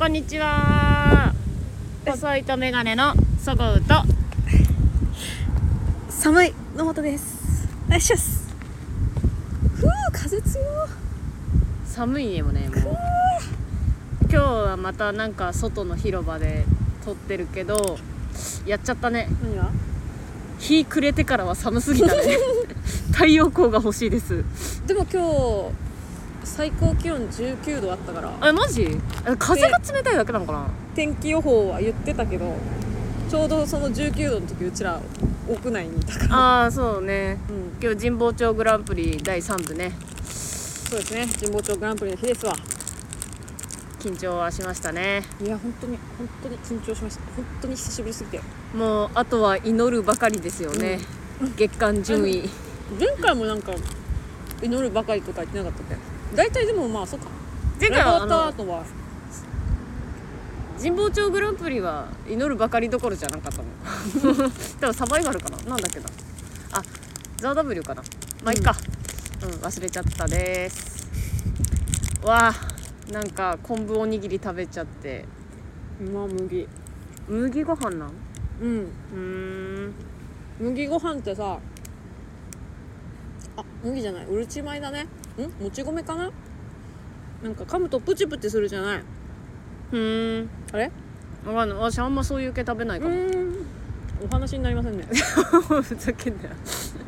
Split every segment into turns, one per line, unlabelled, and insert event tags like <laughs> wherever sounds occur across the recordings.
こんにちは。細いとメガネのそごうと。
寒い野本です。お願いしますふう風強。
寒いよねもう。今日はまたなんか外の広場で撮ってるけどやっちゃったね。
何が？
日暮れてからは寒すぎたね。<laughs> 太陽光が欲しいです。
でも今日最高気温19度あったから。
あマジ？あ風が冷たいだけなのかな？
天気予報は言ってたけどちょうどその19度の時うちら屋内にいたから。
ああそうね。
うん。
今日神保町グランプリ第3部ね。
そうですね。神保町グランプリの日ですわ。
緊張はしましたね。
いや本当に本当に緊張しました。本当に久しぶりすぎて。
もうあとは祈るばかりですよね、月間順位。
前回もなんか祈るばかりとか言ってなかったっけ？大体でもまあそうか。
前回はあの
後は。
神保町グランプリは祈るばかりどころじゃなかったの。<laughs> 多分サバイバルかな？なんだっけな？あザ・ W かな。まあいいか。うん、忘れちゃったです。わあなんか昆布おにぎり食べちゃって。
まあ麦。
麦ご飯なん？
うん。
うーん。
麦ご飯ってさあ麦じゃない。うるち米だねん？もち米かな？なんか噛むとプチプチするじゃない？う
ーん。
あれ？
わかんない。私あんまそういう系食べないうかも
お話になりませんね。<laughs>
ふざけんなよ。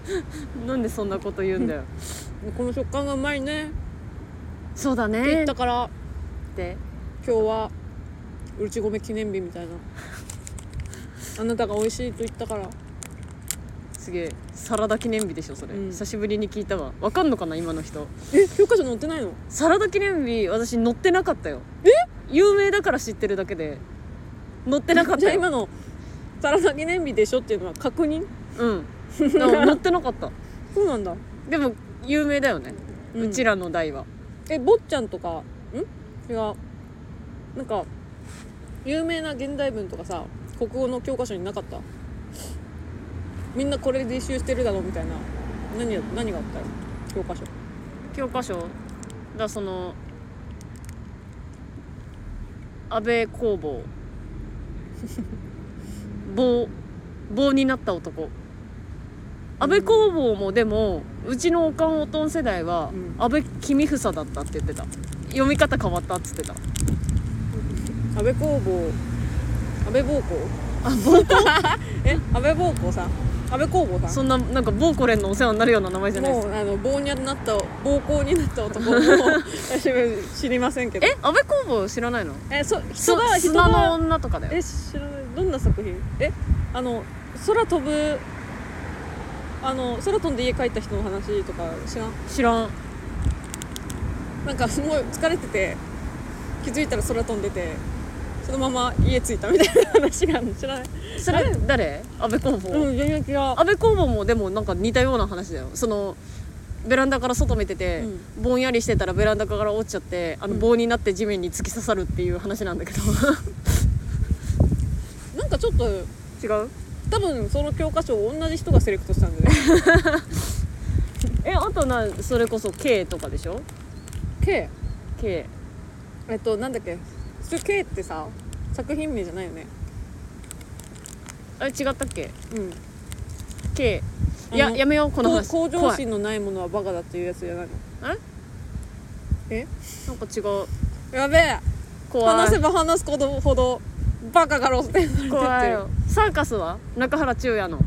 <laughs> なんでそんなこと言うんだよ。<laughs>
この食感がうまいね。
そうだ
って言
ね
ったから。
って
今日はうるち米記念日みたいな。あなたが美味しいと言ったから。
すげえサラダ記念日でしょそれ、
うん。
久しぶりに聞いたわ。わかんのかな今の人。
え教科書載ってないの？
サラダ記念日私乗ってなかったよ。え？有名だから知ってるだけで。乗ってなかっ
じゃあ今のサラダ記念日でしょっていうのは確認？
うん。でも乗ってなかった。<laughs>
そうなんだ。
でも有名だよね、う
うん
ちらの代は。
え坊ちゃんとかん？違う。なんか有名な現代文とかさ国語の教科書になかった？みんなこれで習してるだろうみたいな。何や何があった？よ教科書。
教科書だその安倍工房。<laughs> 棒棒になった男。安倍工房もでもうちのおかんおとん世代は
うん。
安倍公房だったって言ってた。読み方変わったっつってた。
安倍工房。安倍暴行
あ暴 <laughs>
え？安倍暴行さん安倍工房さん
そんななんかボーコレンのお世話になるような名前じゃないです
もうあの棒になった暴行になった男も <laughs> 私は知りませんけど。
え？安倍工房知らないの？
えそ人が人
す砂の
が
女とかだよ。
え知らない。どんな作品？えあの空飛ぶあの空飛んで家帰った人の話とか知らん？
知らん。
なんかすごい疲れてて気づいたら空飛んでてそのまま家着いたみたいな話があるの知らない。
それ誰？安倍工房、
うん全然違う
安倍工房もでもなんか似たような話だよ。そのベランダから外見てて、ぼんやりしてたらベランダから落ちちゃってあの
うん。
棒になって地面に突き刺さるっていう話なんだけど。<laughs>
なんかちょっと
違う？
多分その教科書を同じ人がセレクトしたんでね。<laughs>
えあとなそれこそ K とかでしょ
？K
K
えっとなんだっけ？それ K ってさ作品名じゃないよね。
あれ違ったっけ？
うん。
K
あの
いややめようこの話。
向上
怖い。
心のないものはバカだっていうやつじゃないの？え？
なんか違う。
やべえ。
怖い。
話せば話すことほどバカがロス点されてってる。
怖いよ。サーカスは？中原中也の？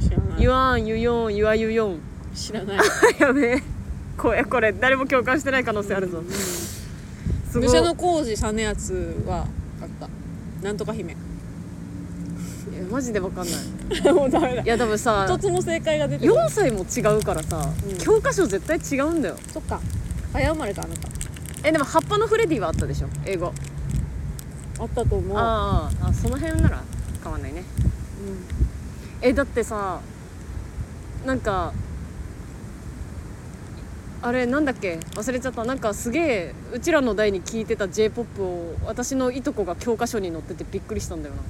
知らない。
言わん言よん言わゆよん。
知らない。<laughs>
やべえ。これこれ誰も共感してない可能性あるぞすごい。
武者の工事実篤はあった。なんとか姫。
いやマジで分かんない。<laughs>
もうダメだ。
いや多分さ
一つも正解が出てこない。
4歳も違うからさ、
うん。
教科書絶対違うんだよ。
そっか。早生まれかあなた
えでも葉っぱのフレディはあったでしょ？英語。
あったと思う。
あーあその辺なら変わんないね。えだってさなんかあれなんだっけ？忘れちゃった。なんかすげえうちらの代に聞いてた j p o p を私のいとこが教科書に載っててびっくりしたんだよな。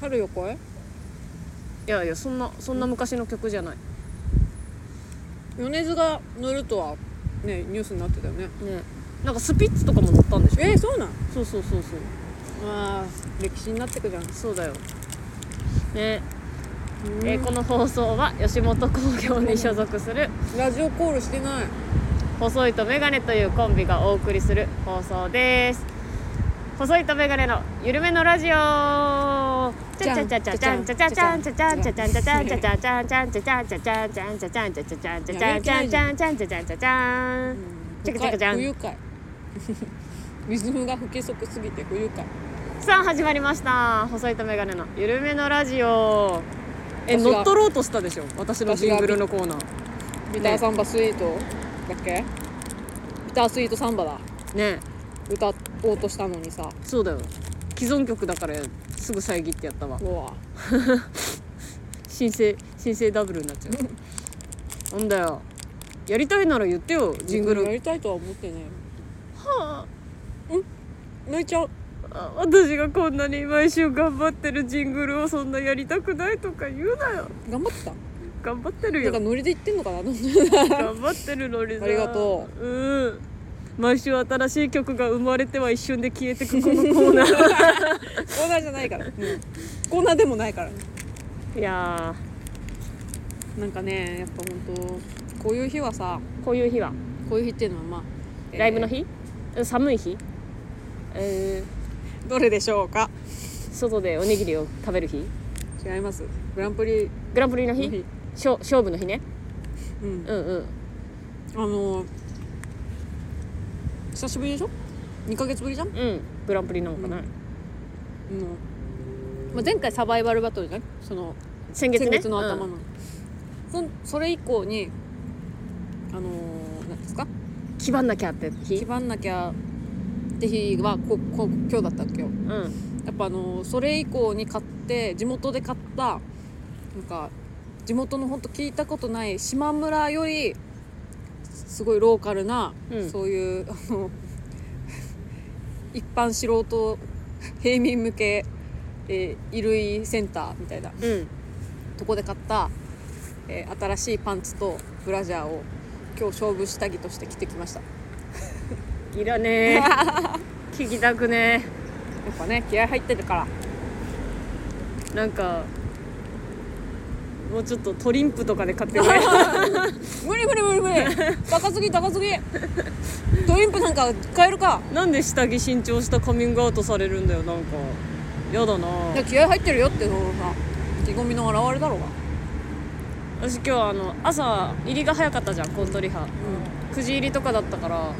春よ声
い？やいやそんなそんな昔の曲じゃない。
米津が乗るとはねニュースになってたよね。
ね。なんかスピッツとかも乗ったんでしょ？
えー、そうなん？
そうそうそうそう。
あー歴史になってくじゃん。
そうだよ。ねえーこの放送は吉本興業に所属する
ラジオコールしてない。
細いとメガネというコンビがお送りする放送です。細いとメガネの緩めのラジオ。ちゃちゃちゃちゃちゃんちゃちゃちゃんちゃちゃんちゃちゃんちゃちゃんちゃちゃんちゃんちゃんちゃちゃんちゃちゃんちゃんちゃちゃんちゃちゃんちゃちゃんちゃちゃんちゃんちゃんちゃんちゃちゃんちゃちゃんチャカチャカチャン
不愉快リズムが不規則すぎて不愉快
さあ始まりました細いとメガネの緩めのラジオえ
私が。
乗っ取ろうとしたでしょ？私のジングルのコーナー。
ビターサンバスイートだっけ？ビタースイートサンバだ。
ね。
歌おうとしたのにさ。
そうだよ。既存曲だからすぐ遮ってやったわ。
うわ。
申請申請ダブルになっちゃう。<laughs> なんだよ。やりたいなら言ってよジングル。
やりたいとは思ってね
は
泣いちゃう。
あ私がこんなに毎週頑張ってるジングルをそんなやりたくないとか言うなよ。
頑張ってた？
頑張ってるよ。
なんかノリで言ってんのかな？<laughs>
頑張ってるのにさ
ありがと
う。うん。毎週新しい曲が生まれては一瞬で消えてくこのコーナー。
コーナーじゃないから、うん。コーナーでもないから。
いや
なんかねやっぱ本当こういう日はさ
ーこういう日は。
こういう日っていうのはまあ、えー
ライブの日、寒い日？え
どれでしょうか？
ー、外でおにぎりを食べる日？
違います。グランプリ
グランプリの日？しょ勝負の日ね。
うん。
うんうん。
あのー久しぶりでしょ？2ヶ月ぶりじゃん、うん。
うんグランプリなのかな、
まあ、前回サバイバルバトルじゃん？その
先月ね？
先月の頭の、
うん。
そんそれ以降にあのー、なんですか？
気張んなきゃって日？
気張んなきゃって日はここ今日だったっけ？よ
うん。
やっぱあのーそれ以降に買って地元で買ったなんか地元のほんと聞いたことない島村よりすごいローカルな、
うん。
そういうあの一般素人平民向け、えー衣類センターみたいな
うん。
とこで買った、えー新しいパンツとブラジャーを今日勝負下着として着てきましたや
いらね。え <laughs> 聞きたくね。
っぱね気合入ってるから。
えなんかもうちょっとトリンプとかで買ってくれ。<laughs>
無理無理無理無理。高すぎ高すぎ。トリンプなんか買えるか。
なんで下着新調したカミングアウトされるんだよ。なんかやだな。い
や気合入ってるよってそのさ意気込みの表れだろうが。
私今日あの朝入りが早かったじゃんコントリハ。9時入りとかだったから、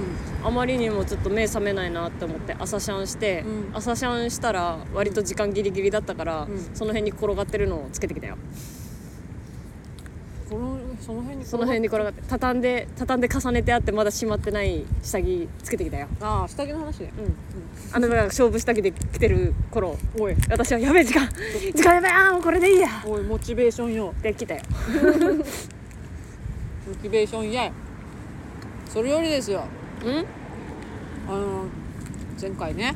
あまりにもちょっと目覚めないなって思って朝シャンして、
うん。
朝シャンしたら割と時間ギリギリだったから、
うん。
その辺に転がってるのをつけてきたよ。
このその辺に
その辺に転がって畳んで畳んで重ねてあってまだしまってない下着つけてきたよ。
ああ下着の話ね。
うん。あなたが勝負下着で来てる頃。
おい。
私はやべえ時間時間やべえあーもうこれでいいや。
おいモチベーションよ。
って来たよ。<laughs>
モチベーションや。いそれよりですよ
うん？
あの前回ね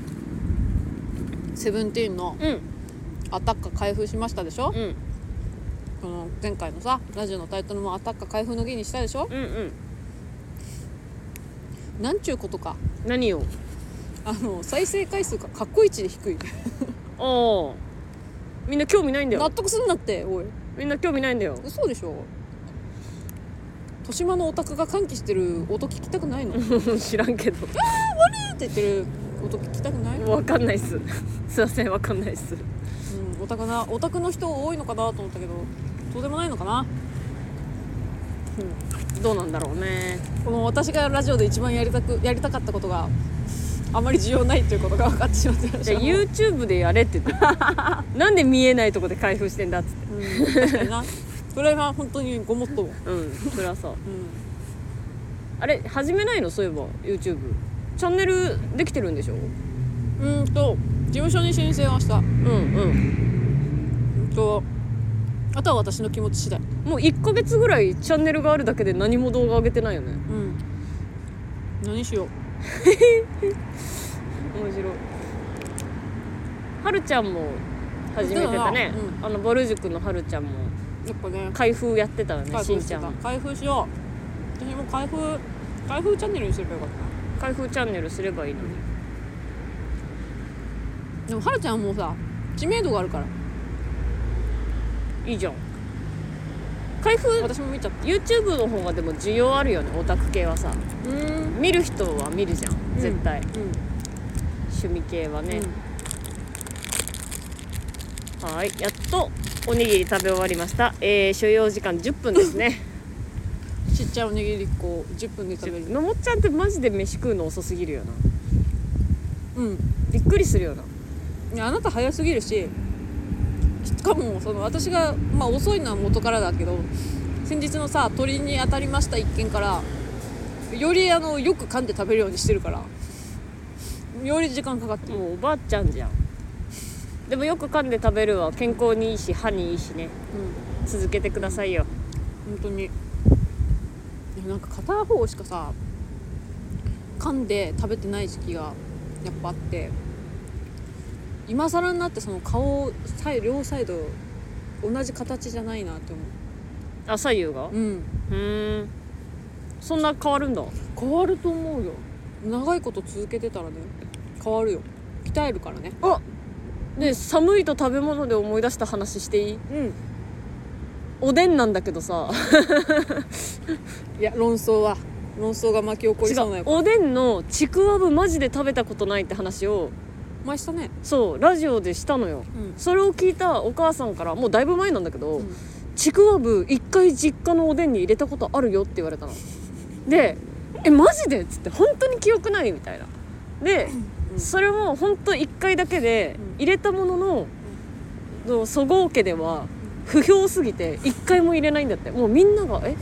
セブンティーンの
うん。
アタッカ開封しましたでしょ、
うん。
この前回のさラジオのタイトルもアタッカ開封の儀にしたでしょ？
うんうん。
なんちゅうことか。
何を？
あの再生回数が過去一で低い。
ああ。みんな興味ないんだよ。
納得すんなっておい。
みんな興味ないんだよ。
嘘でしょ？豊島のオタクが歓喜してる音聞きたくないの？っ <laughs> て
知らんけど。
言ってる音聞きたくない、う <laughs> ん、
わかんないっす。すいませんわかんないっす。
オタクなオタクの人多いのかなと思ったけどそうでもないのかな？
どうなんだろうね。
この私がラジオで一番やりたくやりたかったことがあまり需要ないということが分かってしまってま
じゃあ YouTube でやれって言って <laughs> なんで見えないとこで開封してんだっつって。
うんなそれが本当にごもっとも、
うんそれはさ
う。ん、
あれ始めないの？そういえば YouTube チャンネルできてるんでしょ？
うーんと事務所に申請はした。う
うん。うん
ーんとあとは私の気持ち次第。
もう1ヶ月ぐらいチャンネルがあるだけで何も動画上げてないよね。
うん。何しよう。<laughs>
面白い。はるちゃんも始めてたね、
う
あのぼる塾のはるちゃんも
やっぱね。
開封やってたよね
し
んちゃん
開封しよう。私も開封開封チャンネルにすればよかっ
開封チャンネルすればいいのに。
でもはるちゃんはもうさ知名度があるから。
いいじゃん。開封
私も見ちゃった。
YouTube の方がでも需要あるよねオタク系はさ。
うん。
見る人は見るじゃん絶対、
うん。
趣味系はね、
うん。
はいやっとおにぎり食べ終わりました。えー、所要時間10分ですね。<laughs>
ちっちゃいおにぎり1個10分で食べる。うん。
びっくりするよな。い
やあなた早すぎるししかもその私が、まあ、遅いのは元からだけど先日のさ鳥に当たりました一件からよりあのよく噛んで食べるようにしてるからより時間かかってる。
もうおばあちゃんじゃんでもよく噛んで食べるは健康にいいし歯にいいしね。
うん
続けてくださいよ。
本当に。なんか片方しかさ噛んで食べてない時期がやっぱあって今更になってその顔両サイド同じ形じゃないなって思
あ左右が？
ううん。
うーんそんな変わるんだ？
変わると思うよ。長いこと続けてたらね変わるよ。鍛えるからね。
あで寒いと食べ物で思い出した話していい？
うん。
おでんなんだけどさ。
いや論争は。論争が巻き起こり
違
そうなよ
う。おでんのちくわぶマジで食べたことないって話を。
前したね。
そうラジオでしたのよ。
うん。
それを聞いたお母さんからもうだいぶ前なんだけど、
うん。
ちくわぶ一回実家のおでんに入れたことあるよって言われたの。で「えマジで?」っつって「本当に記憶ない?」みたいな。で、
うん
それも本当一回だけで
うん。
入れたものの、のそごう家では不評すぎて一回も入れないんだって。もうみんなが「え？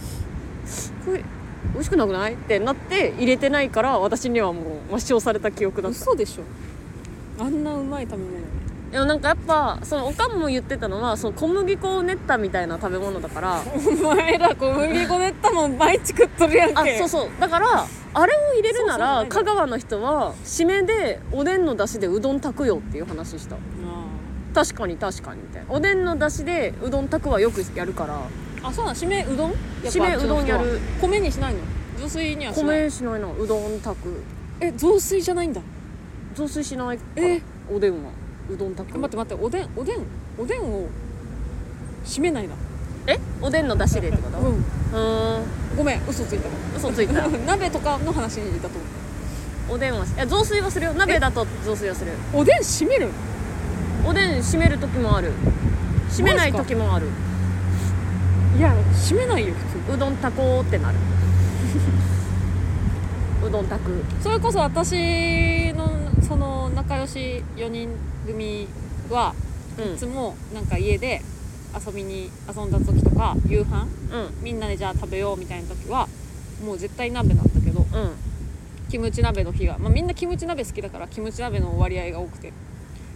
これ美味しくなくない?」ってなって入れてないから私にはもう抹消された記憶だった。
嘘でしょ。あんなうまい食べ物
でもなんかやっぱそのおかんも言ってたのはその小麦粉を練ったみたいな食べ物だから。
お前ら小麦粉練ったもん毎日食っとるやんけ。
あそうそう。だからあれを入れるなら香川の人は締めでおでんの出汁でうどん炊くよっていう話した。
あ
確かに確かにみたいな。おでんの出汁でうどん炊くはよくやるから。
あそうなん締めうどん？
締めうどんやる。
米にしないの？雑炊にはしない？
米しないな。うどん炊く。
え雑炊じゃないんだ。
雑炊しない
え？
おでんはうどん炊く。
待って待っておでんおでんおでんを締めないな。
え？おでんの出汁でってこと？
うん。
うーん。
ごめん嘘ついた。わ
嘘ついた。<laughs>
鍋とかの話にいたと思
おでんはいや雑炊はするよ。鍋だと雑炊はする。
うおでん締める？
おでん締める時もある。締めない時もある。
いや締めないよ普
うどん炊こうってなる。<laughs> うどん炊く。
通それこそ私のその仲良し4人組は
うん。
いつもなんか家で遊びに遊んだ時とか夕飯
うん。
みんなでじゃあ食べようみたいな時はもう絶対鍋なんだけど
うん。
キムチ鍋の日が、まあ、みんなキムチ鍋好きだからキムチ鍋の割合が多くて。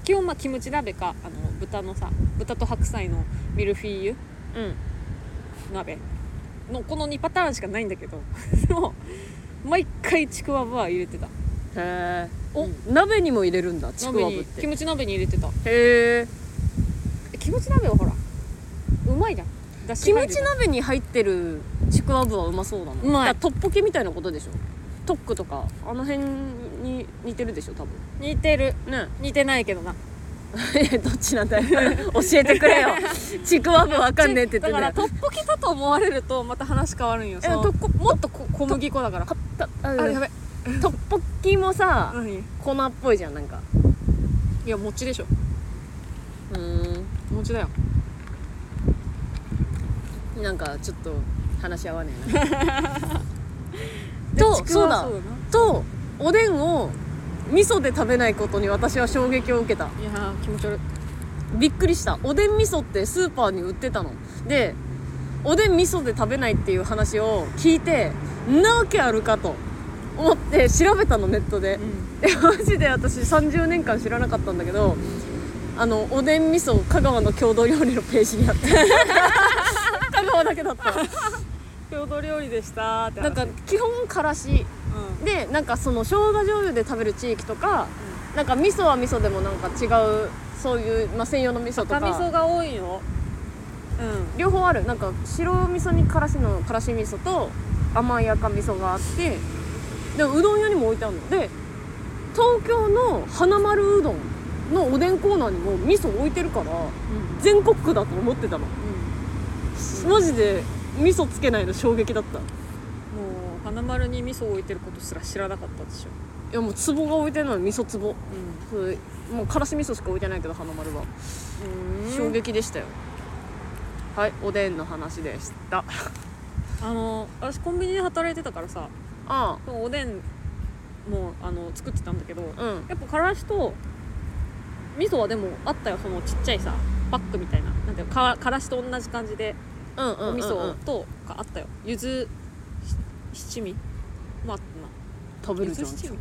基本まあキムチ鍋かあの豚のさ豚と白菜のミルフィーユ
うん。
鍋。のこの2パターンしかないんだけど <laughs> 毎回ちくわぶは入れてた。
へえお、
う
鍋にも入れるんだちくわぶって。
キムチ鍋に入れてた。
へえ
えキムチ鍋はほらうまいじゃん。だし
キムチ鍋に入ってるちくわぶはうまそうだな。
うまい。
トッポキみたいなことでしょ。トックとかあの辺に似てるでしょ多分。
似てる。
ね。
似てないけどな。
え <laughs> どっちなんだよ。<laughs> 教えてくれよ。<laughs> ちくわぶわかんねえって言ってんだ
からトッポキだと思われるとまた話変わるんよ。もっとこ小麦粉だから。
たあ
あやべ <laughs>
トッポッキもさ粉っぽいじゃんなんか。
や餅でしょ。
うー
餅だよ。
んなんかちょっと話し合わねえな。<laughs> とそうだ。とおでんを味噌で食べないことに私は衝撃を受けた。
いやー気持ち悪い。
びっくりした。おでん味噌ってスーパーに売ってたの。でおでん味噌で食べないっていう話を聞いてんなわけあるかと思って調べたのネットで。でマジで私30年間知らなかったんだけどあのおでん味噌香川の郷土料理のページにあった <laughs> 香川だけだった。
郷土料理でしたって
なんか基本からし。
うん。
でなんかその生姜醤油で食べる地域とか、なんか味噌は味噌でもなんか違うそういう、まあ、専用の味噌と
赤味
か
噌が多いよう
両方ある。なんか白味噌にからしのからし味噌と甘い赤味噌があってでうどん屋にも置いてあるの。で東京の花丸うどんのおでんコーナーにも味噌置いてるから全国区だと思ってたの。マジで味噌つけないの衝撃だった。い
もう花丸に味噌を置いてることすら知らなかったでしょ、
やもう壺が置いてるの。は味噌壺。
う
それもうからし味噌しか置いてないけど花丸は。
ん、
衝撃でしたよ。はいおでんの話でした。
あの私コンビニで働いてたからさ
あ
そのおでんもあの作ってたんだけど
あうん。
やっぱからしと味噌はでもあったよそのちっちゃいさパックみたいな。なんていうのかからしと同じ感じで
うんうんうん、うん、
お味噌とかあったよ。柚子し七味もあったな。
食べるじゃん
七味。うん。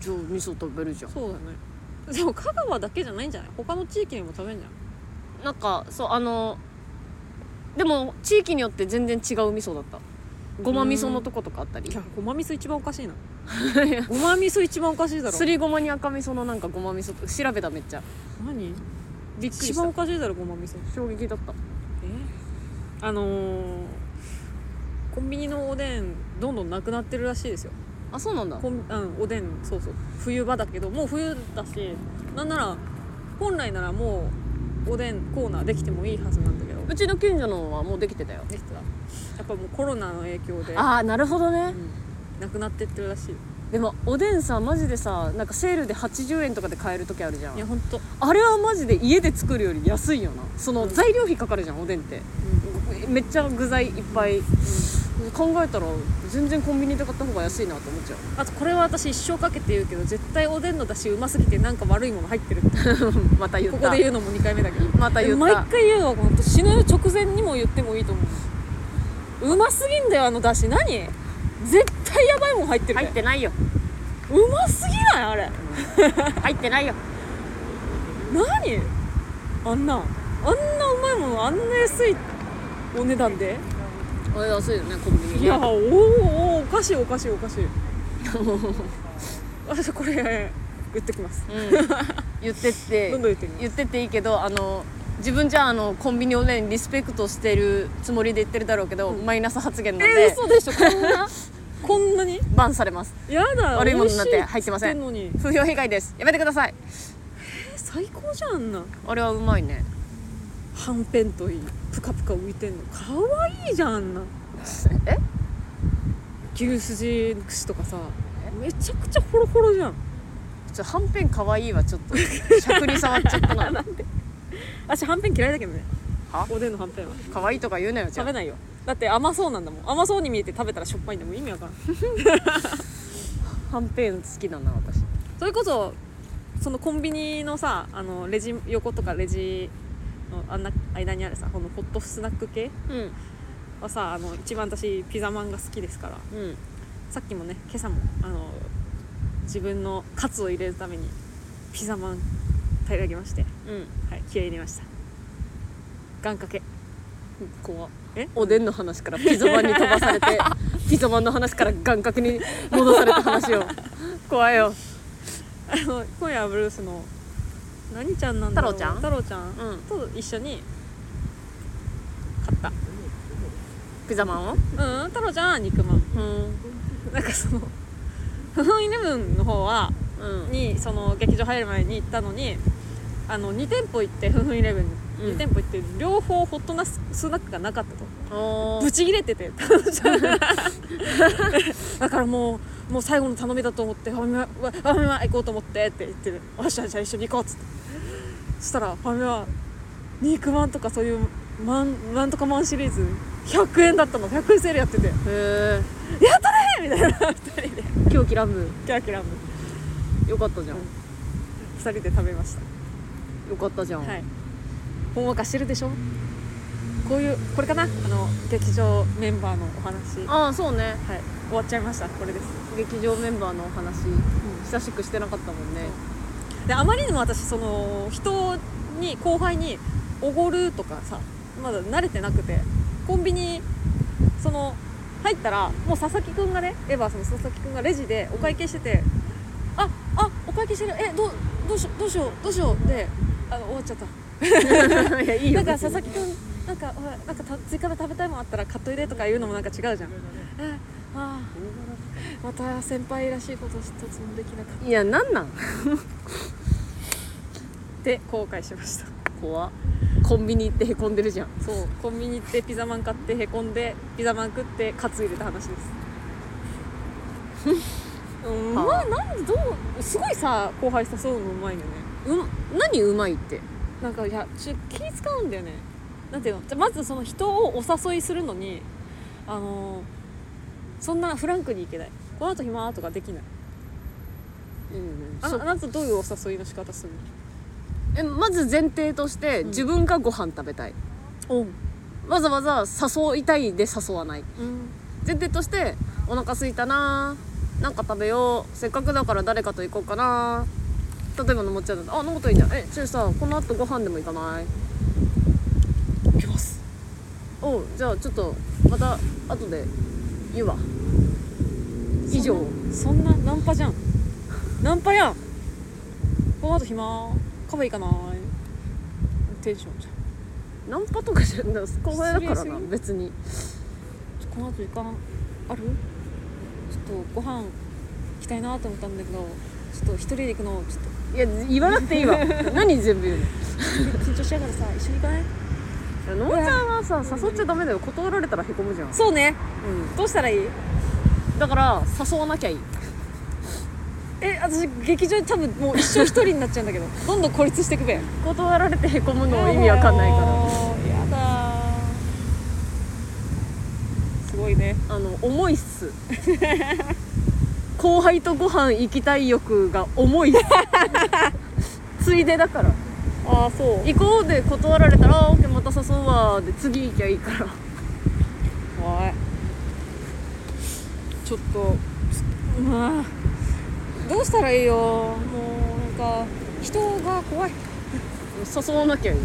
じゃあ味噌食べるじゃん。
そうだね。でも香川だけじゃないんじゃない？他の地域にも食べんじゃん。
なんかそうあのでも地域によって全然違う味噌だったごま味噌のとことかあったり。
いやごま味噌一番おかしいな。<laughs> ごま味噌一番おかしいだろ。
すりごまに赤味噌のなんかごま味噌と調べためっちゃ。
何？
びっくり
一
した。
番おかしいだろごま味噌。
衝撃だった。
え？あのー、コンビニのおでんどんどんなくなってるらしいですよ。
あそうなんだ。
コンうん、おでん。そうそう。冬場だけどもう冬だしなんなら本来ならもうおでんコーナーできてもいいはずなんだけど
うちの近所のはもうできてたよ。
できてた。やっぱもうコロナの影響で、
ああなるほどね。
うん、なくなってってるらしい。
でもおでんさマジでさなんかセールで80円とかで買える時あるじゃん。
いやほんと、
あれはマジで家で作るより安いよなその
うん
材料費かかるじゃんおでんってめっちゃ具材いっぱい考えたら全然コンビニで買った方が安いなと思っちゃう。
あとこれは私一生かけて言うけど絶対おでんの出汁うますぎてなんか悪いもの入ってるって。<laughs>
また言った。
ここで言うのも2回目だけど。
また言った。
毎回言うわ本当死ぬ直前にも言ってもいいと思う。うますぎんだよあの出汁。何？絶対やばいもん入ってるね
入ってないよ。
うますぎないあれ。
入ってないよ。
何？あんな。あんなうまいものあんな安いお値段で？
あれ安いよねコンビニね
いやおーおーおかしいおかしいおかしい。私これ言ってきます。
うん、言ってって
どんどん言ってみます。
言ってっていいけどあの自分じゃあのコンビニおでんリスペクトしてるつもりで言ってるだろうけど、マイナス発言なん
えー、
で、
嘘でしょこんな？<laughs> こんなに？
バンされます。
やだ
悪いものなんて入ってません。
つのに。
風評被害です。やめてください。
え最高じゃんあんな。
あれはうまいね
はんぺんといいプカプカ浮いてんの。かわいいじゃんあんな。
え？
牛すじ串とかさめちゃくちゃホロホロじゃん。
ちょはんぺんかわいいわちょっとしゃくり触っちゃったな。<laughs>
私はんぺん嫌いだけどね。
は？
おでんのはんぺんは。
かわいいとか言うなよ
食べないよ。だって甘そうなんだもん。甘そうに見えて食べたらしょっぱいんだもん。意味わからん。
あ <laughs> はんぺん好きだな私。
それこそそのコンビニのさあのレジ横とかレジのあんな間にあるさこのホットスナック系
うん
はさあの一番私ピザマンが好きですから。
うん
さっきもね今朝もあの自分のカツを入れるためにピザマン平らげまして。
うん
はい気合い入れました。願掛け。
怖っ。
え？
おでんの話からピザマンに飛ばされて <laughs> ピザマンの話から願掛けに戻された話を。怖いよ。
あの今夜はブルースの何ちゃんなんだろう？
太郎ちゃん？
太郎ちゃん。
うん。
と一緒に。買った。
ピザマンを？
うん太郎ちゃんは肉まん。
うん。
なんかそのフフンイレブンの方は
うん。
にその劇場入る前に行ったのにあの2店舗行ってフフンイレブンに。
うん。
2店舗行って両方ホットなススナックがなかったと。
お
ブチ切れてて <laughs> だからもうもう最後の頼みだと思ってファミマファミマ行こうと思ってって言ってる「よしじゃあ一緒に行こう」っつってそしたらファミマ肉まんとかそういうマンなんとかマンシリーズ100円だったの。100円セールやってて「
へえ
やったね!」みたいな。2人で
狂気乱舞。
キラキラム
よかったじゃん。
2人で食べました。
よかったじゃん、
はい。ほんわかしてるでしょ？こういうこれかな？あの劇場メンバーのお話。は
ああそうね。
い。終わっちゃいました。これです。
劇場メンバーのお話。久しくしてなかったもんね
であまりにも私その人に後輩におごるとかさまだ慣れてなくてコンビニその入ったらもう佐々木くんがねエヴァーその佐々木くんがレジでお会計してて「ああお会計してる。えどうどうしようどうしようどうしよう」であの終わっちゃった。<laughs>
いやいいよ。
なんか佐々木くんなんかなんかた追加で食べたいもんあったら買っといでとか言うのもなんか違うじゃん。えあーまた先輩らしいこと一つもできなかっ
いやなんなん？
たで後悔しました。
怖っ。コンビニ行ってへこんでるじゃん。
そう。コンビニ行ってピザマン買ってへこんでピザマン食ってカツ入れた話です。<laughs> うん。ま
は
あなんでどうすごいさ後輩誘うのうまいよね。
う何うまいって？
なんかいやちょ気使うんだよね。なんていうの？じゃまずその人をお誘いするのにあのそんなフランクにいけない。この後暇とかできない。
うん
ああなたどういうお誘いの仕方する
えまず前提として
うん。
自分がご飯食べたい、
の
わざわざ誘いたいで誘わない。
うん。
前提としてお腹空いたななんか食べよう。せっかくだから誰かと行こうかな。例えばのもっちゃんだとあ飲むといいじゃん。えちょさこの後ご飯でも行かない？
行きます。
おうじゃあちょっとまた後で言うわ。以上。
そんなナンパじゃん。ナンパやん。この後暇。カフェ行かない。テンションじゃん。
ナンパとかじゃな後輩だからな別に。
この後行かんある？ちょっとご飯行きたいなと思ったんだけど。ちょっと一人で行くのちょっと。
いや言わなくていいわ。<laughs> 何全部言うの？
緊張しながらさ一緒に行かない？
いやのもちゃんはさ誘っちゃダメだよ。断られたらへこむじゃん、
そうね。
う
どうしたらいい？
ん、だから誘わなきゃいい。
え私劇場で多分もう一生一人になっちゃうんだけど。<laughs> どんどん孤立していくべ。
断られてへこむの意味わかんないから。
やだすごいね。
あの重いっす。後輩とご飯行きたい欲が重いっす。<laughs> ついでだから
ああそう。
行こうで断られたら「オッケーまた誘うわ」で次行きゃいいから。
おい。ちょっとまあどうしたらいいよ。もうなんか人が怖い。
誘わなきゃいい。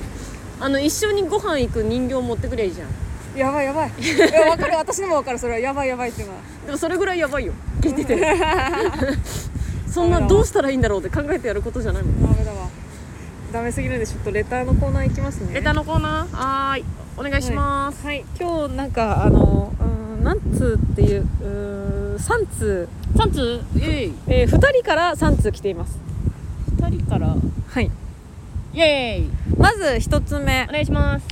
あの一緒にご飯行く人形持ってくりゃいいじゃん。
やばいやばい。いや分かる。私でも分かる。それは。やばいやばいっていうのは。
でもそれぐらいやばいよ。聞いてて。<laughs> そんなどうしたらいいんだろうって考えてやることじゃないもん。
ダメだわダメすぎるんでちょっとレターのコーナー行きますね。
レターのコーナー？はーい。お願いします、
はい。今日なんかあのうん何通っていううー3通、
3通？イエイ。
えー、2人から3通来ています。
2人から？
はい。
イエーイ。
まず1つ目。
お願いします。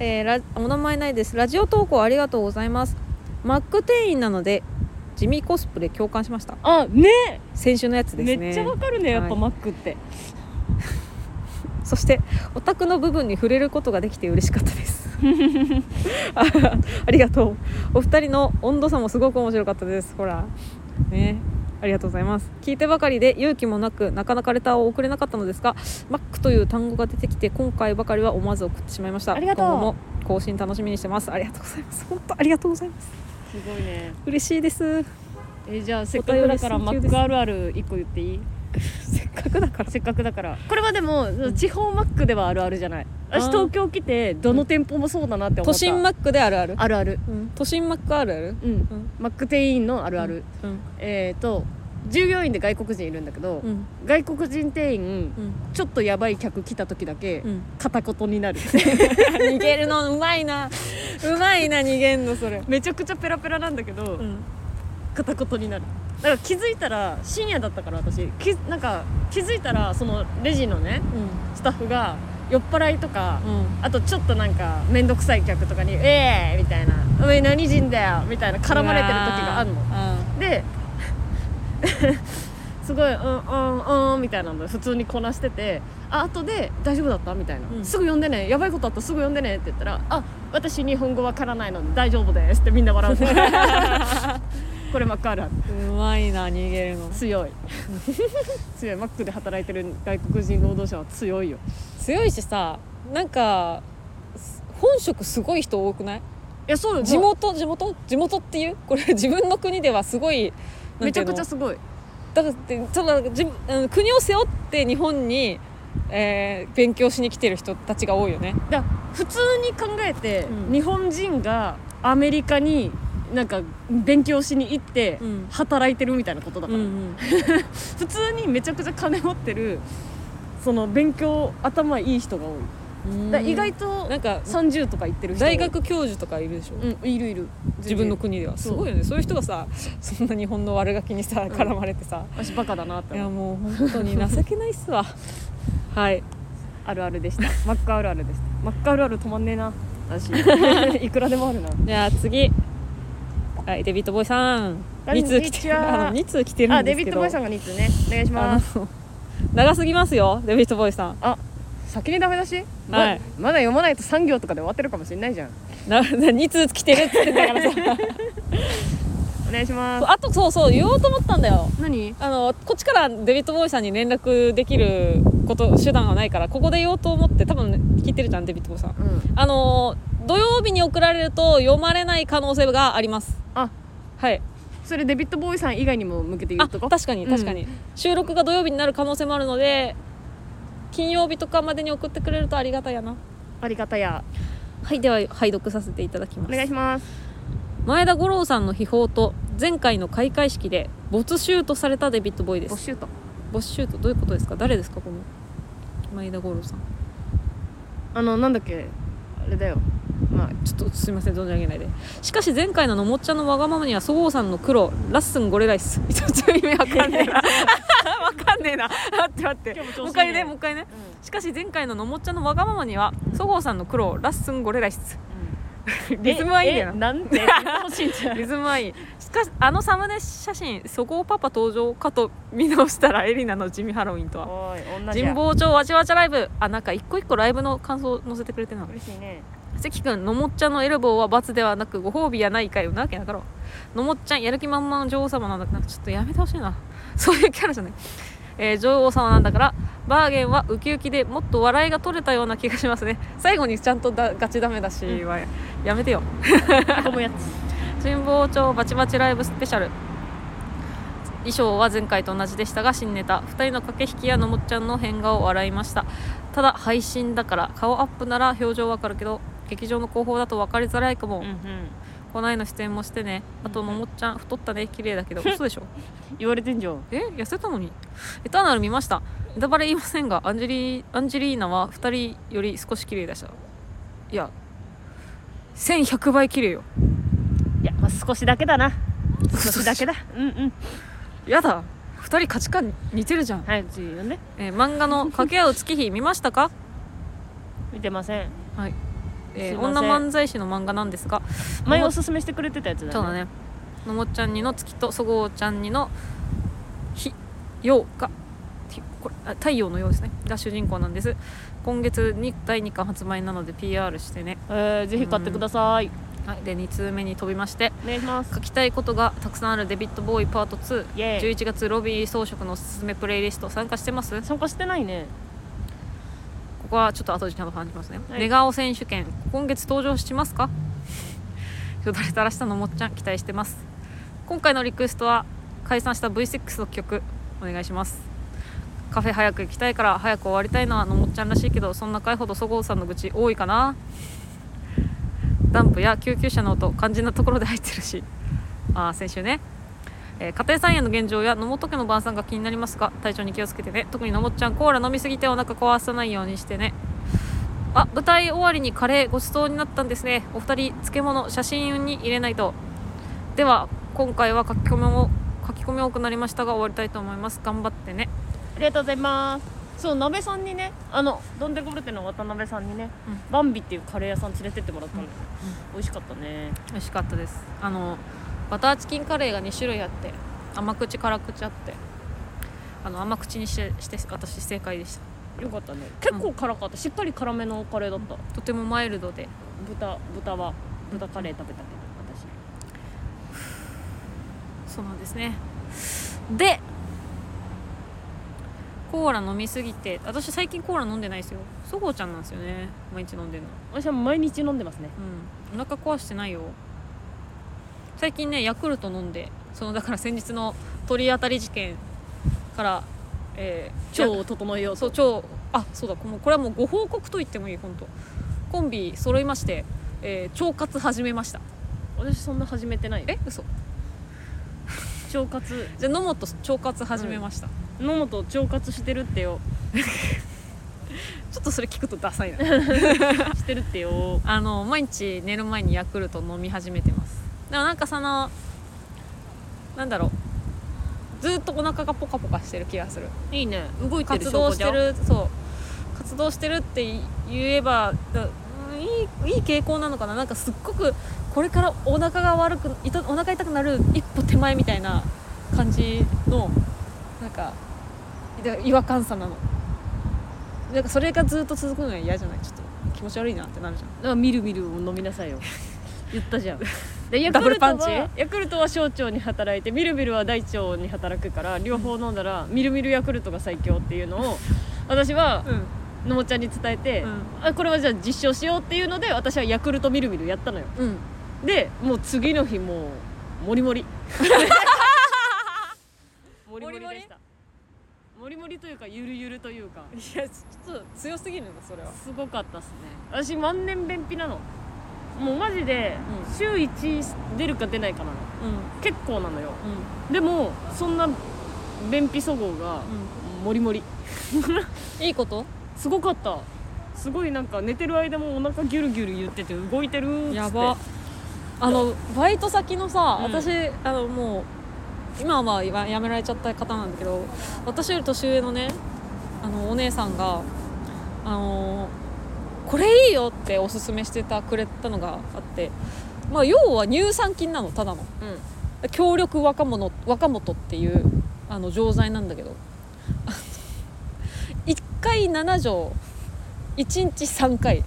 えーラお名前ないです。ラジオ投稿ありがとうございます。マック店員なので地味コスプレ共感しました。
あね。
先週のやつですね。
めっちゃわかるねやっぱ
はい。
マックって、
そしてオタクの部分に触れることができて嬉しかったです。あありがとう。お二人の温度差もすごく面白かったです。ほら。ね。ありがとうございます。聞いてばかりで勇気もなくなかなかレターを送れなかったのですがマックという単語が出てきて今回ばかりは思わず送ってしまいました。
ありがとう。
今後も更新楽しみにしてます。ありがとうございます。本当ありがとうございます。
すごいね。
嬉しいです。
えじゃあせっかくだからマックあるある1個言っていい？
せっかくだから
せっかくだから。これはでも、地方マックではあるあるじゃない。私
あー。
東京来てどの店舗もそうだなって思った。
都心マックであるある？
あるある。
うん。都心マックあるある？
うん。
うん。
マック店員のあるある、
うん。
えっ、と従業員で外国人いるんだけど、
うん。
外国人店員
うん。
ちょっとやばい客来た時だけ
うん。
片言になる。<laughs>
逃げるのうまいな。うまいな逃げんのそれ。
めちゃくちゃペラペラなんだけど、
うん。
片言になるだから気づいたら深夜だったから私。きなんか気づいたらそのレジのねスタッフが酔っ払いとか、
うん。
あとちょっとなんか面倒くさい客とかに「ええー!」みたいな「お前何人だよ!」みたいな絡まれてる時があるの。で <laughs> すごい「うんうんうん」みたいなの普通にこなしててあ後で「大丈夫だった?」みたいな、
うん
すぐ呼んでね。やばいことあったらすぐ呼んでね」って言ったら「あ私日本語わからないので大丈夫です」ってみんな笑う <laughs> これマックあるある
うまいな逃げるの。
強い。<laughs> 強い。マックで働いてる外国人労働者は強いよ。
強いしさなんか本職すごい人多くない？
いやそうよ。
地元？地元？地元っていう？これ <laughs> 自分の国ではすごい
めちゃくちゃ
ゃ
すごい。
だからってその自分うん国を背負って日本に、えー勉強しに来てる人たちが多いよね。
だ普通に考えて、
うん。
日本人がアメリカになんか勉強しに行って
うん。
働いてるみたいなことだから、
うんうん。<laughs>
普通にめちゃくちゃ金持ってるその勉強頭いい人が多い。
うん。
だ意外と
なんか
30とか言ってる人
大学教授とかいるでしょ、
うんいるいる。
自分の国では。すごいよね。そういう人がさそんな日本の悪ガキにさ絡まれてさ、
私バカだなって
いやもう本当に情けないっすわ。<laughs> はい。
あるあるでした。マッカあるあるでした。マッカあるある止まんねえな。私。<laughs> いくらでもあるな。
じゃあ次はいデビッド・ボーイさん。
こん
2
にちは。
通来てる。あの2通来てる
あ
んですけど。
デビッド・ボーイさんが2通ね。お願いし
あ
ます。
の長すぎますよデビッド・ボーイさん。
あ先にダメだし、ま
はい。
まだ読まないと3行とかで終わってるかもしれないじゃん。
な2通来てるって言ってんだからさ。<laughs>
お願いします。
あとそうそう言おうと思ったんだよ。
何？
あのこっちからデビッド・ボーイさんに連絡できること手段はないからここで言おうと思って多分、ね、聞いてるじゃんデビッド・ボーイさん。
うん。
あの土曜日に送られると読まれない可能性があります。
あ。
はい。
それデビッド・ボーイさん以外にも向けて言
あ
うとこ
確かに確かに、収録が土曜日になる可能性もあるので金曜日とかまでに送ってくれるとありがたいやな。
ありがたや。
はいでは拝読させていただきま
お
す
願いします。
前田五郎さんの秘宝と前回の開会式で没収とされたデビッド・ボーイです。
ボッシュート
没収とどういうことですか？誰ですかこの前田五郎さん。
あのなんだっけ？あれだよまあ
ちょっとすいません。存じ上げないで。しかし前回ののもっちゃんのわがままにはそごうさんの黒ラッスンゴレライス。<laughs> ちょっと意味わかんねえな。わかんねえな。待って待って。
も
う一回ねもう一回ね。しかし前回ののもっちゃんのわがままにはそごうさんの黒ラッスンゴレライス。リズムはいいんだよな
んて？
リズムはいい。しかしあのサムネ写真そごうパパ登場かと見直したらエリナの地味ハロウィンとは。神保町わちわちゃライブ。あなんか一個一個ライブの感想載せてくれてるな
嬉しいね
関君のもっちゃんのエルボーは罰ではなくご褒美やないかよなわけだからのもっちゃんやる気満々の女王様なんだからちょっとやめてほしいな。<laughs> そういうキャラじゃない、えー女王様なんだからバーゲンはウキウキでもっと笑いが取れたような気がしますね。最後にちゃんとだガチダメだしはやめてよ。
こむやつ。<laughs>
神保町バチバチライブスペシャル。衣装は前回と同じでしたが新ネタ。2人の駆け引きやのもっちゃんの変顔を笑いました。ただ配信だから顔アップなら表情わかるけど劇場の広報だと分かりづらいかも、
うんうん。
こないの出演もしてね。あとのもっちゃん太ったね。綺麗だけど。<laughs> 嘘でしょ？
言われてんじゃん。
え？痩せたのに？エターナル見ました。ネタバレ言いませんがアンジェリーアンジェリーナは2人より少し綺麗でした。いや1100倍綺麗よ。
いやまあ少しだけだな。少しだけだ。うんうん。
やだ。2人価値観似てるじゃん、
はい次読んで
えー漫画の「掛け合う月日」見ましたか？
見てません。
はい、えー女漫才師の漫画なんですが
前おすすめしてくれてたやつだね。
そうだね。のもっちゃんにの月とそごうちゃんにの日陽がひこれあ太陽のようですね。が主人公なんです。今月に第2巻発売なので PR してね、
えー、ぜひ買ってください、
はい、で2通目に飛びまして
お願いします。
書きたいことがたくさんあるデビッド・ボーイパート2
イエーイ。
11月ロビー装飾のおすすめプレイリスト参加してます？
参加してないね
ここはちょっと後でちゃんと話しますね、
はい。
寝顔選手権今月登場しますか？<laughs> よだれ垂らしたのもっちゃん期待してます。今回のリクエストは解散した V6 の曲お願いします。カフェ早く行きたいから早く終わりたいのはのもっちゃんらしいけどそんな回ほどそごうさんの愚痴多いかな？ダンプや救急車の音肝心なところで入ってるし。ああ先週ねえー家庭菜園の現状や野本家の晩餐が気になりますが体調に気をつけてね。特にのもっちゃんコーラ飲みすぎてお腹壊さないようにしてね。あ舞台終わりにカレーごちそうになったんですね。お二人漬物写真に入れないと。では今回は書き込みも書き込み多くなりましたが終わりたいと思います。頑張ってね。
ありがとうございます。そう鍋さんにねあのドンデコルテの渡辺さんにね、
うん。
バンビっていうカレー屋さん連れてってもらったんだよ、
うん。
美味しかったね。
美味しかったです。あのバターチキンカレーが2種類あって甘口辛口あってあの甘口にしてして私正解でした。
よかったね。結構辛かった、しっかり辛めのカレーだった、
とてもマイルドで。
豚豚は豚カレー食べたけど
そうなんですね。でコーラ飲みすぎて私最近コーラ飲んでないですよ。そごうちゃんなんですよね。毎日飲んでるの。
私は毎日飲んでますね。
うん。お腹壊してないよ最近ねヤクルト飲んでそのだから先日の鳥当たり事件からえー
腸を整えようと。
そう超あそうだもうこれはもうご報告と言ってもいい本当。コンビ揃いまして、えー腸活始めました。
私そんな始めてない。よ
え嘘。
腸活。
じゃあ野本腸活始めました、
野本腸活してるってよ。<laughs>
ちょっとそれ聞くとダサいな。<laughs>
してるってよ。
あの毎日寝る前にヤクルト飲み始めてますでもなんかそのなんだろう。ずっとお腹がポカポカしてる気がする。
いいね。動いてる
活動してるそう。活動してるって言えばいいいい傾向なのかな。なんかすっごくこれからお腹が悪くお腹痛くなる一歩手前みたいな感じのなんかだ違和感さなの。なんかそれがずっと続くのは嫌じゃない？ちょっと気持ち悪いなってなるじゃん。
だからみるみるを飲みなさいよ。言ったじゃん <laughs> でヤク
ル
ルトはヤクルトは小腸に働いてみるみるは大腸に働くから両方飲んだら、みるみるヤクルトが最強っていうのを私はのもちゃんに伝えて、あこれはじゃあ実証しようっていうので私はヤクルトみるみるやったのよ。
うん。うん
でもう次の日もうモリモリモリモリでした。モリモリというかゆるゆるというか。
いやちょっと強すぎるなそれは。
すごかったっすね。私万年便秘なのもうマジで
うん。
週1出るか出ないかなの。
う
結構なのよ。
ん。
でもそんな便秘そごうがモリモリ
うん <laughs> いいこと？
すごかった。すごいなんか寝てる間もお腹ギュルギュル言ってて動いてるーっつって。
やば。あのバイト先のさ、
うん。
私あのもう今はまあややめられちゃった方なんだけど私より年上のねあのお姉さんがあのこれいいよっておすすめしてたくれたのがあってまあ要は乳酸菌なのただの。
う
強力若者若元っていうあの錠剤なんだけど。あの1回7錠1日3回。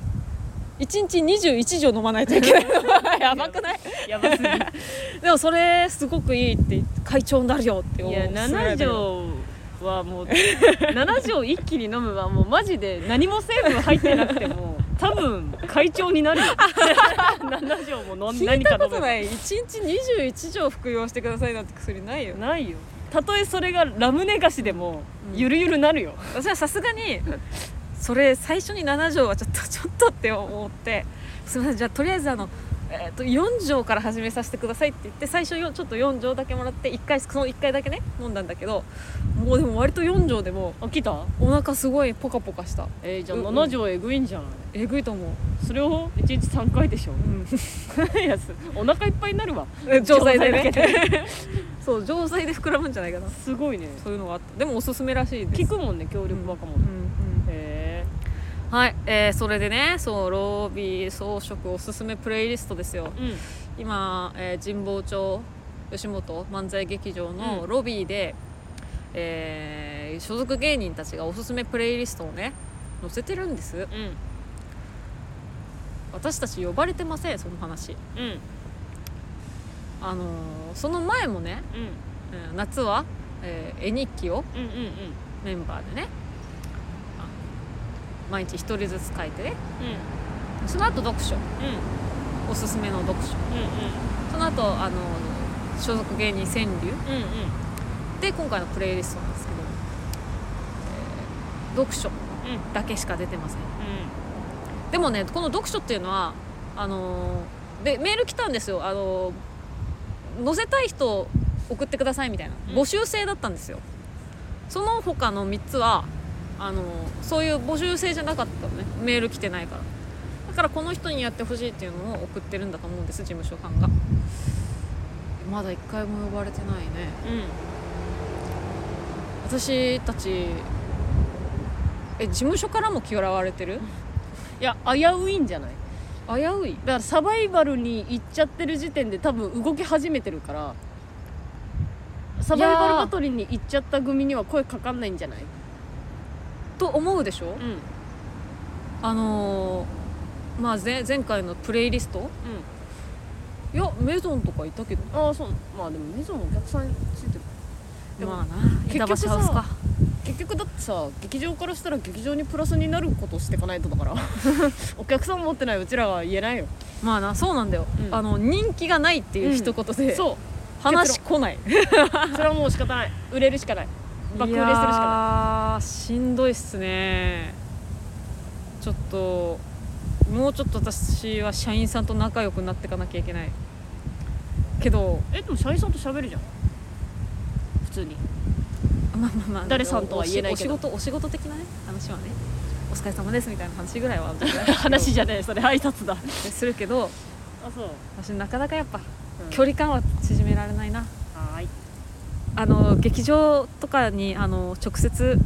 1日21錠飲まないといけない。<laughs> やばくない？
んやばすぎ。
でもそれすごくいいって会長になるよって
いや
勧められ
7
たけど
錠はもう <laughs> 7錠一気に飲むはもうマジで何も成分入ってなくても多分会長になるよ。<laughs> 7錠も飲ん
聞い
か飲めば
ことない。1日21錠服用してくださいなんて薬ないよ。
ないよ。たとえそれがラムネ菓子でも
うん。
ゆるゆるなるよ、
私はさすがにそれ最初に7錠はちょっとちょっとって思ってすみません。じゃあとりあえずあの、えー、と4錠から始めさせてくださいって言って最初よちょっと4錠だけもらって1回その1回だけね飲んだんだけどもうでも割と4錠でも
あ来た？
お腹すごいポカポカした。
えー、じゃあ
うん
7錠えぐいんじゃない？
えぐいと思う、
それを1日3回でしょ？
うん、<laughs>
いお腹いっぱいになるわ。
錠剤でね。<laughs> そう錠剤で膨らむんじゃないかな。
すごいね。
そういうのがあった。でもおすすめらしいです。
聞くもんね協力若者、
うんうん。
へ
はい、えーそれでねそうロービー装飾おすすめプレイリストですよ。
えうん。
今、えー神保町吉本漫才劇場
う
のロビーで、えー所属芸人たちがおすすめプレイリストをね載せてるんです。
うん。
私たち呼ばれてませんその話。
うん。
あのーその前もね、
うん。
うん夏は、えー絵日記を
うんうん
メンバーでねあ毎日一人ずつ書いて。ね
うん。
その後読書。
うん。
おすすめの読書。
うん
その後あの所属芸人川柳。
うんうん。
で今回のプレイリストなんですけど、えー読書
うん。
だけしか出てません。でもねこの読書っていうのはあのーでメール来たんですよ、あのー載せたい人送ってくださいみたいな。
うん。
募集制だったんですよ、その他の3つはあのーそういう募集制じゃなかったのね。メール来てないから。だからこの人にやってほしいっていうのを送ってるんだと思うんです事務所さんが。まだ1回も呼ばれてないね。
うん。
私たちえ事務所からも嫌われてる？
いや危ういんじゃない？
危うい？
だからサバイバルに行っちゃってる時点で多分動き始めてるからサバイバルバトルに行っちゃった組には声かかんないんじゃない？
と思うでしょ？
うん。うん
あのーまあ前前回のプレイリスト？いやメゾンとかいたけど。
ああそう。まあでもメゾンもお客さんついてる。でも
まあな。
結局さ結局だってさ劇場からしたら劇場にプラスになることしていかないとだから。<laughs> お客さん持ってないうちらは言えないよ。
まあなそうなんだよ、
うん。
あの人気がないっていう一言で、
そう。
話来ない。
それはもう仕方ない。売れるしかない爆売れするしかない。
しんどいっすね。ちょっともうちょっと私は社員さんと仲良くなっていかなきゃいけない。けど
えでも社員さんと喋るじゃん。普通に。
まあまあまあ
誰さんとは言えないけど。
お仕事お仕事的なね話はねお疲れ様ですみたいな話ぐらいは <laughs>
話じゃねえそれ挨拶だ。
するけど
あそう、
私なかなかやっぱ
うん。
距離感は縮められないな。
はーい
あの劇場とかにあの直接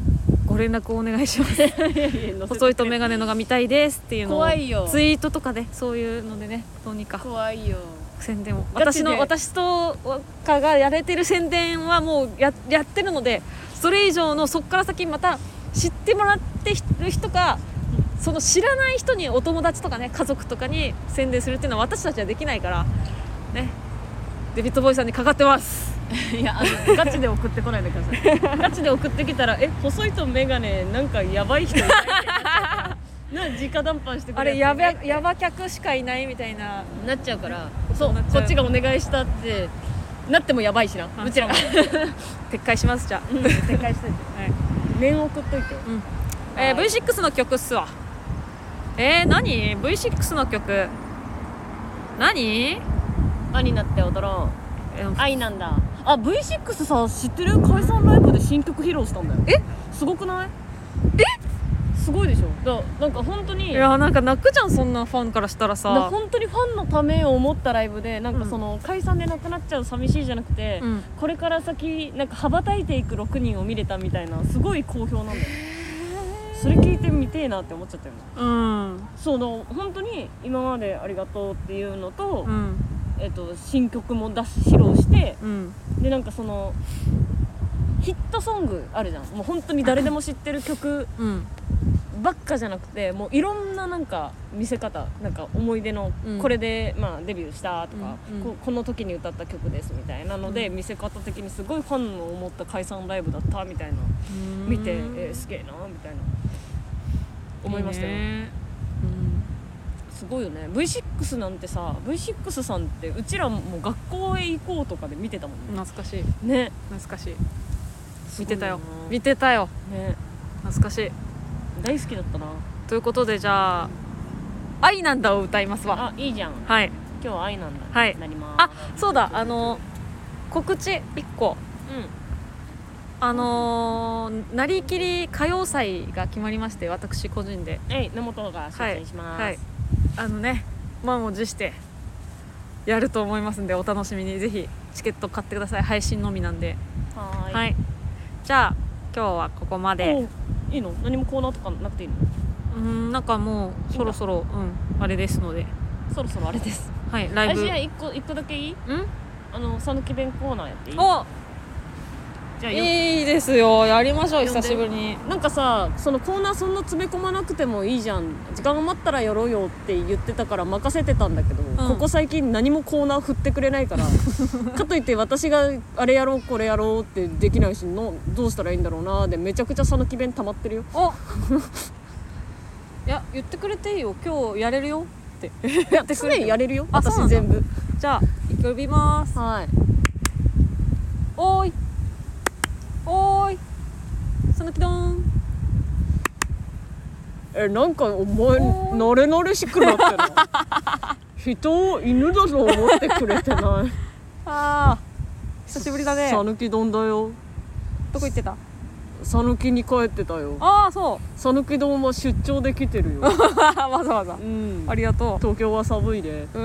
ご連絡をお願いします。<laughs> 細いと眼鏡のが見たいですっていうのを
怖いよ。
ツイートとかでそういうのでねどうにか。
怖いよ。
宣伝を。私の私とかがやれてる宣伝はもうややってるのでそれ以上のそこから先また知ってもらってる人かその知らない人にお友達とかね家族とかに宣伝するっていうのは私たちはできないからね。デビッド・ボーイさんにかかってます <laughs>
いやあのガチで送ってこないでください。<laughs> ガチで送ってきたらえ細いと眼鏡なんかやばい人いない <laughs> な。直談判してく
あ
れ
れやばやば客しかいないみたいな。
なっちゃうから。そうこっちがお願いしたってなってもやばいしな。
あ
う。ちらが
撤回しますじゃあ、
うん。撤回しといて。
はい。
面送っといて。
えー V6 の曲っすわ。えー、何？V6 の曲。何？
あになって踊ろ
え
う愛なんだあ V6 さ知ってる？解散ライブで新曲披露したんだよ。え？すごくない？え？すごいでしょ。だなんか本当に
いやなんか泣くじゃんそんなファンからしたら
な
さ
本当にファンのためを思ったライブでなんかその解散でなくなっちゃう寂しいじゃなくて、
うん。
これから先なんか羽ばたいていく6人を見れたみたいなすごい好評なんだよそれ聞いてみてえなって思っちゃったよね。
うん。
そうだ本当に今までありがとうっていうのと,、
うん
えっと新曲も出し披露して
うん。
でなんかそのヒットソングあるじゃん。もう本当に誰でも知ってる曲
うん。
ばっかじゃなくてもういろんななんか見せ方なんか思い出の
うん。
これで、まあ、デビューしたとか、
うん。うん。
ここの時に歌った曲ですみたいなので、
う
見せ方的にすごいファンの思った解散ライブだったみたいな見て、えーすげえなみたいな思いましたよ。
いいね
すごいよね。V6 なんてさ V6 さんってうちらも学校へ行こうとかで見てたもん
うん
ね。
懐かしい。
ね。
懐かしい。見てたよ。見てたよ。
ね。
懐かしい。
大好きだったな。
ということでじゃあ「愛なんだ」を歌いますわ。
あいいじゃん。
はい。
今日は愛なんだ。
はい。
なります。
あそうだ。あの告知1個。あのーなりきり歌謡祭が決まりまして私個人で。
うんえい根本が出演します、
はいあのね満を持してやると思いますんでお楽しみに。ぜひチケット買ってください。配信のみなんで。
はーい。
はい。じゃあ今日はここまで。
いいの？何もコーナーとかなくていいの？
うんなんかもうそろそろうんあれですので。
そろそろあれです。
はいライブ。
あじゃあ一個一個だけいい？
うん？
あの讃岐弁コーナーやっていい？
お
じゃあよ。
いいですよ。やりましょう久しぶりに。
なんかさそのコーナーそんな詰め込まなくてもいいじゃん。時間余ったらやろうよって言ってたから任せてたんだけど、ここ最近何もコーナー振ってくれないから <laughs> かといって私があれやろうこれやろうってできないしのどうしたらいいんだろうなでめちゃくちゃ讃岐弁溜まってるよ。
お。いや言ってくれていいよ。今日やれるよって。<laughs>
やって常にやれるよ。私全部。
じゃあ呼びます。
はい。
おーいおーい。さぬきどん。
えなんかお前慣れ慣れしくなってる。<laughs> 人を犬だと思ってくれてない。<laughs>
あー。久しぶりだね。ど
讃岐丼だよ。
こ行ってた？
讃岐に帰ってたよ。
ああそ
讃岐丼は出張で来てるよ。
う <laughs> わざわざ。
うん。
ありがと
東京は寒いで
う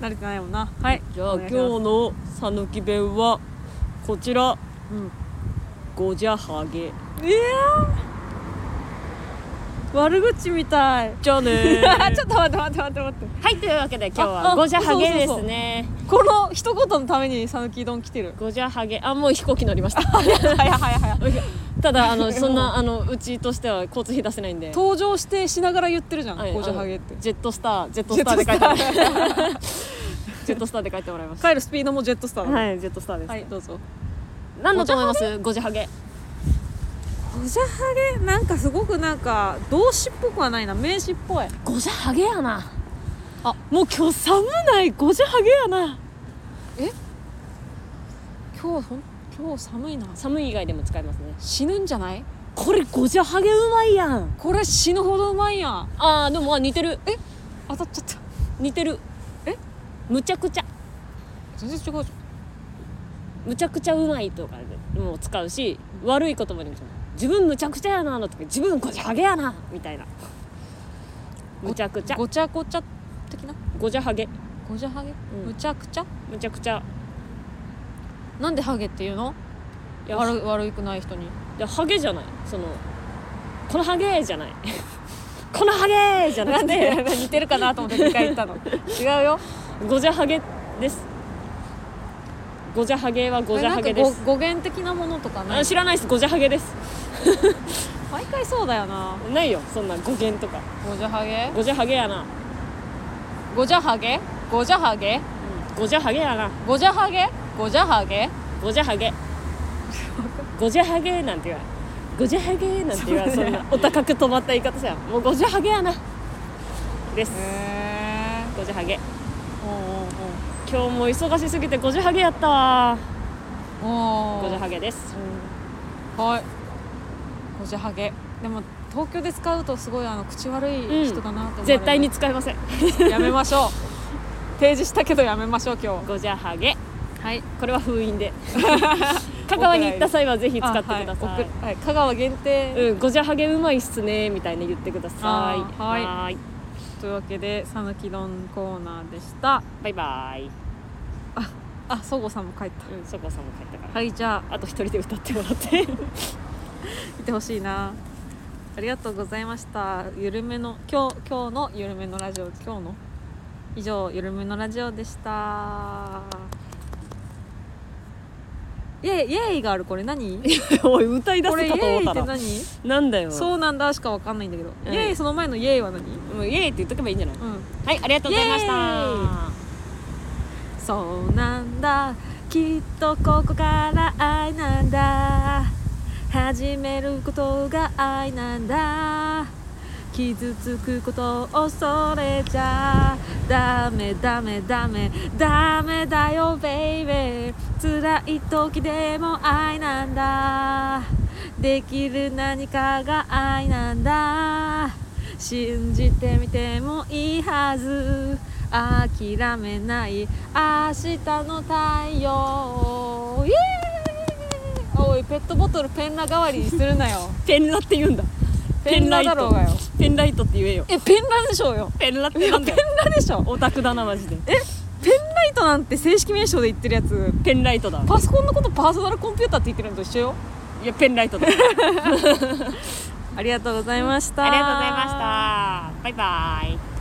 慣れてないもんな。はい。
じゃあ今日の讃岐弁はこちら
うん。
ごじゃはげ
いやー。悪口みたい。
じゃあね <laughs>
ちょっと待って待って待って待って。
はいというわけで今日
ああ
はごじゃはげですね。
この一言のためにさぬき丼来てる。
ごじゃはげあもう飛行機乗りました。<laughs>
早い早い早い
ただあのそんなあのうちとしては交通費出せないんで。
登場してしながら言ってるじゃん
はい
ゴジャハゲって。
ジェットスタージェットスターで書いてもらい <laughs> ジェットスターで書いてもらいました
帰るスピードもジェットスター。
はいジェットスターです、
はいどうぞ
何だと思います？ごじはげ。
ゴジャハゲなんかすごくなんか動詞っぽくはないな。名詞っぽい。
ごじはげやな。
あ
もう今日寒ない。ごじはげやな。
今日ほん今日寒いな。
寒い以外でも使いますね。
死ぬんじゃない？
これごじはげうまいやん。
これ死ぬほどうまいやん。
あーでもまあ似てる。
当たっちゃった。
似てる。
え？
むちゃくちゃ。
全然違うじゃん
むちゃくちゃうまいとかでも使うし悪い言葉にも自分むちゃくちゃやなの時自分こじはげやなみたいな。むちゃくちゃ。
ごちゃごちゃ的な？
ごじゃはげ。
ごじゃはげ、
うん。
むちゃくちゃ？
むちゃくちゃ。
なんでハゲっていうの？
いや。
悪悪くない人に。
でハゲじゃない。そのこのハゲじゃない。<laughs> このハゲじゃな
なん
くて
で似てるかなと思って2回言ったの。違うよ。
ごじゃはげですごじゃはげはごじゃはげです。
語語源的なものとかない？
あ知らないです。ごじゃはげです。<laughs>
毎回そうだよな。
ないよそんな語源とか。
ごじゃはげ？
ごじゃはげやな、
ごじゃはげ？ごじゃはげ？
うん、ごじゃはげやな。
ごじゃはげ？ごじゃはげ？
ごじゃはげ。<laughs> ごじゃはげなんて言わないごじゃはげなんて言わないそんなお高く止まった言い方さやもうごじゃはげやな。です。
へ
ごじゃはげ今日も忙しすぎてごじはげやったわ。
おうおう
ごじゃはげです。
うん。はい。ごじゃはげ。でも東京で使うとすごいあの口悪い人だなって思われる。
絶対に使えません。
やめましょう。提示したけどやめましょう今日。
ごじゃはげ。
はい。
これは封印で。<laughs> 香川に行った際はぜひ使ってください、
あはい。はい。香川限定、
うん、ごじゃはげうまいっすねみたいに言ってください。
はい。
ーい。
というわけでさぬき丼コーナーでした。
バイバイ
あそごさんも帰った。
うんそこさんも帰ったから。
はいじゃあ。
あと一人で歌ってもらって。<laughs>
いてほしいな。ありがとうございました。ゆるめの今日今日のゆるめのラジオ。今日の？以上ゆるめのラジオでした。イエイイエイがあるこれ。何？<laughs>
おい歌い出
これイ
すかと
エイ
思ったら
何？
なんだよ。
そうなんだ。しかわかんないんだけど、
うん。
イエイその前のイエイは何？
もうイエーイって言っとけばいいんじゃない？
うん。
はいありがとうございまし
イ
た
そうなんだ。きっとここから愛なんだ。始めることが愛なんだ。傷つくことを恐れちゃダメダメダメダメだよベイベー辛い時でも愛なんだ。できる何かが愛なんだ。信じてみてもいいはず。諦めない。明日の太陽。イエーイ。おいペットボトルペンラ代わりにするなよ。<laughs>
ペンラって言うんだ。
ペンラだろうがよ。
ペンライト。って言えよ。
えペンラでしょうよ。
ペンラってなんだ
ペンラでしょ
オタクだなマジで。
えペンライトなんて正式名称で言ってるやつ。
ペンライトだ。
パソコンのことパーソナルコンピューターって言ってるのと一緒よ。
いやペンライトだ。<laughs>
ありがとうございました。
ありがとうございました。バイバイ